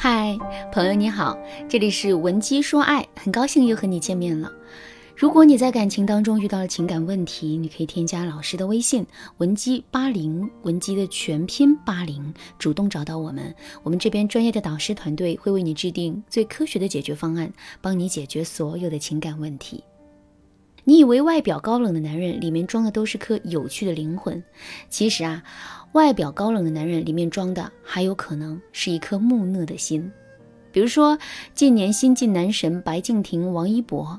嗨，朋友你好，这里是文姬说爱，很高兴又和你见面了。如果你在感情当中遇到了情感问题，你可以添加老师的微信文姬八零，文姬的全拼八零，主动找到我们，我们这边专业的导师团队会为你制定最科学的解决方案，帮你解决所有的情感问题。你以为外表高冷的男人里面装的都是颗有趣的灵魂，其实啊。外表高冷的男人里面装的还有可能是一颗木讷的心，比如说近年新晋男神白敬亭、王一博。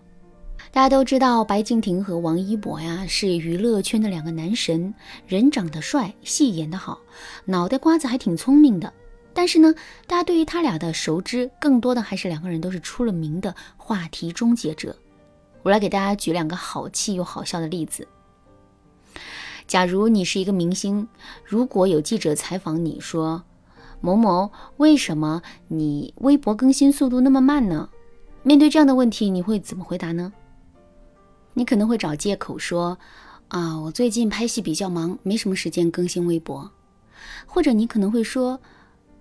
大家都知道白敬亭和王一博呀是娱乐圈的两个男神，人长得帅，戏演得好，脑袋瓜子还挺聪明的。但是呢，大家对于他俩的熟知更多的还是两个人都是出了名的话题终结者。我来给大家举两个好气又好笑的例子。假如你是一个明星，如果有记者采访你说：“某某，为什么你微博更新速度那么慢呢？”面对这样的问题，你会怎么回答呢？你可能会找借口说：“啊，我最近拍戏比较忙，没什么时间更新微博。”或者你可能会说：“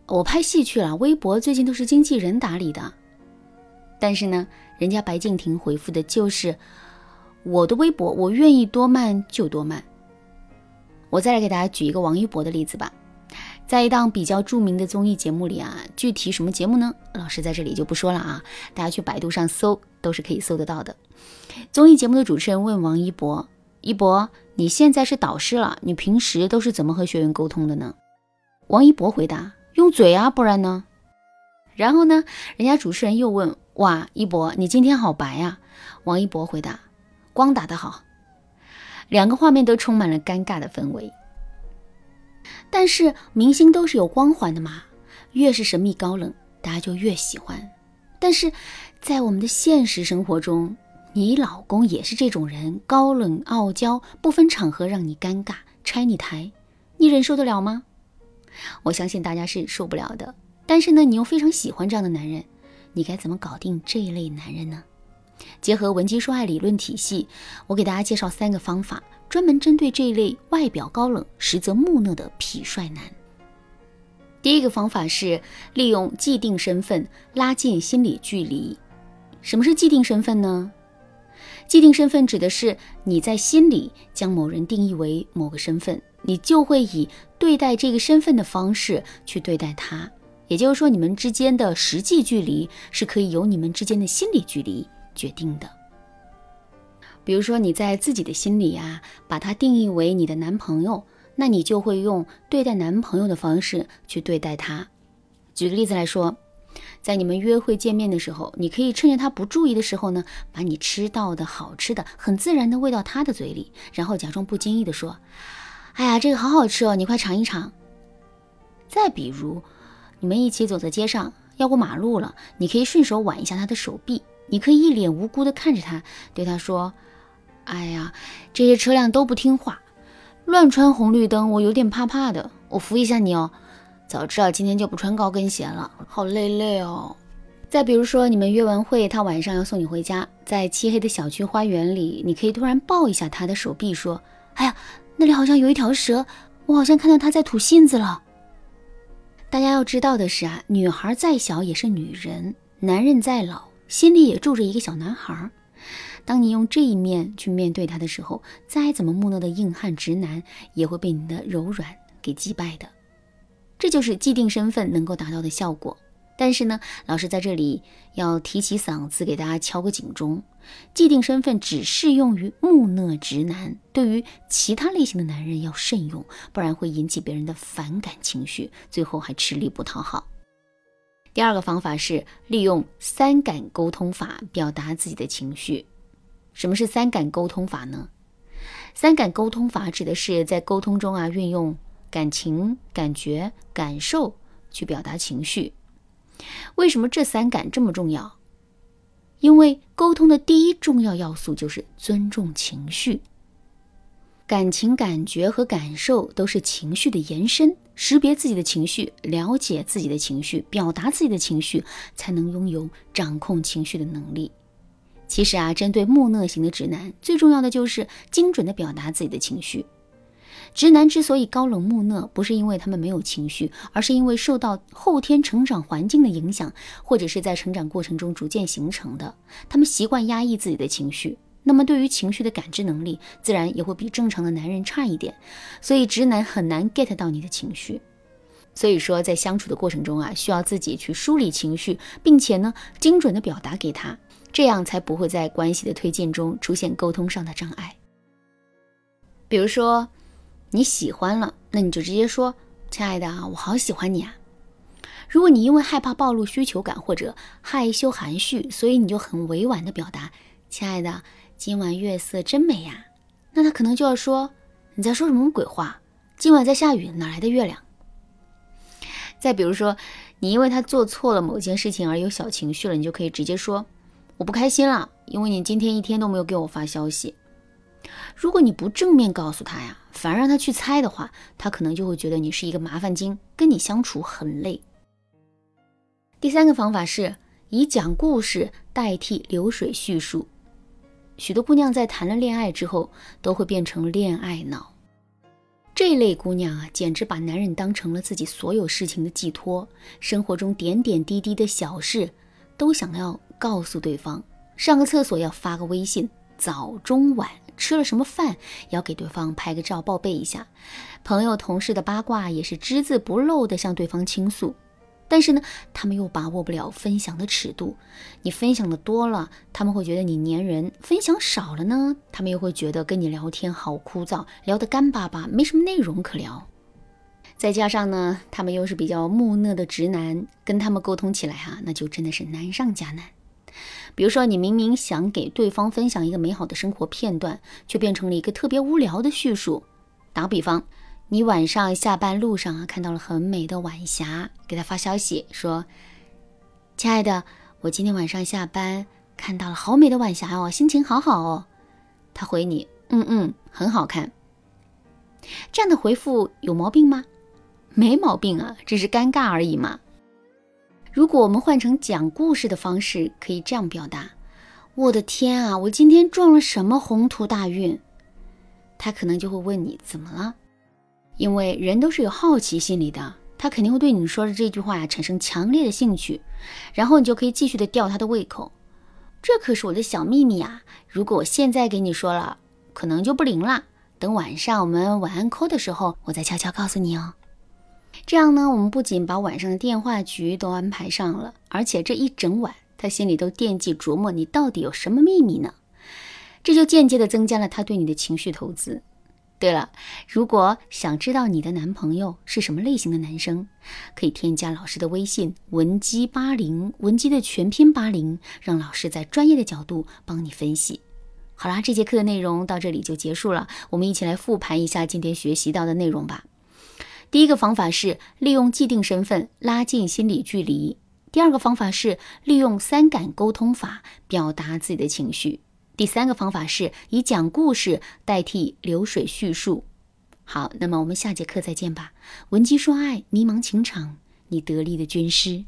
我拍戏去了，微博最近都是经纪人打理的。”但是呢，人家白敬亭回复的就是：“我的微博，我愿意多慢就多慢。”我再来给大家举一个王一博的例子吧，在一档比较著名的综艺节目里啊，具体什么节目呢？老师在这里就不说了啊，大家去百度上搜都是可以搜得到的。综艺节目的主持人问王一博：“一博，你现在是导师了，你平时都是怎么和学员沟通的呢？”王一博回答：“用嘴啊，不然呢？”然后呢，人家主持人又问：“哇，一博，你今天好白呀？”王一博回答：“光打得好。”两个画面都充满了尴尬的氛围，但是明星都是有光环的嘛，越是神秘高冷，大家就越喜欢。但是在我们的现实生活中，你老公也是这种人，高冷傲娇，不分场合让你尴尬，拆你台，你忍受得了吗？我相信大家是受不了的。但是呢，你又非常喜欢这样的男人，你该怎么搞定这一类男人呢？结合文姬说爱理论体系，我给大家介绍三个方法，专门针对这一类外表高冷、实则木讷的痞帅男。第一个方法是利用既定身份拉近心理距离。什么是既定身份呢？既定身份指的是你在心里将某人定义为某个身份，你就会以对待这个身份的方式去对待他。也就是说，你们之间的实际距离是可以由你们之间的心理距离。决定的，比如说你在自己的心里呀，把他定义为你的男朋友，那你就会用对待男朋友的方式去对待他。举个例子来说，在你们约会见面的时候，你可以趁着他不注意的时候呢，把你吃到的好吃的很自然的喂到他的嘴里，然后假装不经意的说：“哎呀，这个好好吃哦，你快尝一尝。”再比如，你们一起走在街上，要过马路了，你可以顺手挽一下他的手臂。你可以一脸无辜地看着他，对他说：“哎呀，这些车辆都不听话，乱穿红绿灯，我有点怕怕的。我扶一下你哦。早知道今天就不穿高跟鞋了，好累累哦。”再比如说，你们约完会，他晚上要送你回家，在漆黑的小区花园里，你可以突然抱一下他的手臂，说：“哎呀，那里好像有一条蛇，我好像看到他在吐信子了。”大家要知道的是啊，女孩再小也是女人，男人再老。心里也住着一个小男孩，当你用这一面去面对他的时候，再怎么木讷的硬汉直男也会被你的柔软给击败的。这就是既定身份能够达到的效果。但是呢，老师在这里要提起嗓子给大家敲个警钟：既定身份只适用于木讷直男，对于其他类型的男人要慎用，不然会引起别人的反感情绪，最后还吃力不讨好。第二个方法是利用三感沟通法表达自己的情绪。什么是三感沟通法呢？三感沟通法指的是在沟通中啊，运用感情、感觉、感受去表达情绪。为什么这三感这么重要？因为沟通的第一重要要素就是尊重情绪。感情、感觉和感受都是情绪的延伸。识别自己的情绪，了解自己的情绪，表达自己的情绪，才能拥有掌控情绪的能力。其实啊，针对木讷型的直男，最重要的就是精准的表达自己的情绪。直男之所以高冷木讷，不是因为他们没有情绪，而是因为受到后天成长环境的影响，或者是在成长过程中逐渐形成的。他们习惯压抑自己的情绪，那么对于情绪的感知能力，自然也会比正常的男人差一点。所以直男很难 get 到你的情绪。所以说，在相处的过程中啊，需要自己去梳理情绪，并且呢，精准的表达给他，这样才不会在关系的推进中出现沟通上的障碍。比如说。你喜欢了，那你就直接说：“亲爱的啊，我好喜欢你啊。”如果你因为害怕暴露需求感或者害羞含蓄，所以你就很委婉的表达：“亲爱的，今晚月色真美呀。”那他可能就要说：“你在说什么鬼话？今晚在下雨，哪来的月亮？”再比如说，你因为他做错了某件事情而有小情绪了，你就可以直接说：“我不开心了，因为你今天一天都没有给我发消息。”如果你不正面告诉他呀，反而让他去猜的话，他可能就会觉得你是一个麻烦精，跟你相处很累。第三个方法是以讲故事代替流水叙述。许多姑娘在谈了恋爱之后，都会变成恋爱脑。这类姑娘啊，简直把男人当成了自己所有事情的寄托，生活中点点滴滴的小事都想要告诉对方。上个厕所要发个微信，早中晚。吃了什么饭，要给对方拍个照报备一下。朋友、同事的八卦也是只字不漏的向对方倾诉。但是呢，他们又把握不了分享的尺度。你分享的多了，他们会觉得你粘人；分享少了呢，他们又会觉得跟你聊天好枯燥，聊得干巴巴，没什么内容可聊。再加上呢，他们又是比较木讷的直男，跟他们沟通起来哈，那就真的是难上加难。比如说，你明明想给对方分享一个美好的生活片段，却变成了一个特别无聊的叙述。打比方，你晚上下班路上啊，看到了很美的晚霞，给他发消息说：“亲爱的，我今天晚上下班看到了好美的晚霞哦，心情好好哦。”他回你：“嗯嗯，很好看。”这样的回复有毛病吗？没毛病啊，只是尴尬而已嘛。如果我们换成讲故事的方式，可以这样表达：“我的天啊，我今天撞了什么宏图大运？”他可能就会问你怎么了，因为人都是有好奇心理的，他肯定会对你说的这句话产生强烈的兴趣，然后你就可以继续的吊他的胃口。这可是我的小秘密啊！如果我现在给你说了，可能就不灵了。等晚上我们晚安 call 的时候，我再悄悄告诉你哦。这样呢，我们不仅把晚上的电话局都安排上了，而且这一整晚他心里都惦记琢磨你到底有什么秘密呢？这就间接的增加了他对你的情绪投资。对了，如果想知道你的男朋友是什么类型的男生，可以添加老师的微信文姬八零，文姬的全拼八零，让老师在专业的角度帮你分析。好啦，这节课的内容到这里就结束了，我们一起来复盘一下今天学习到的内容吧。第一个方法是利用既定身份拉近心理距离。第二个方法是利用三感沟通法表达自己的情绪。第三个方法是以讲故事代替流水叙述。好，那么我们下节课再见吧。闻鸡说爱，迷茫情场，你得力的军师。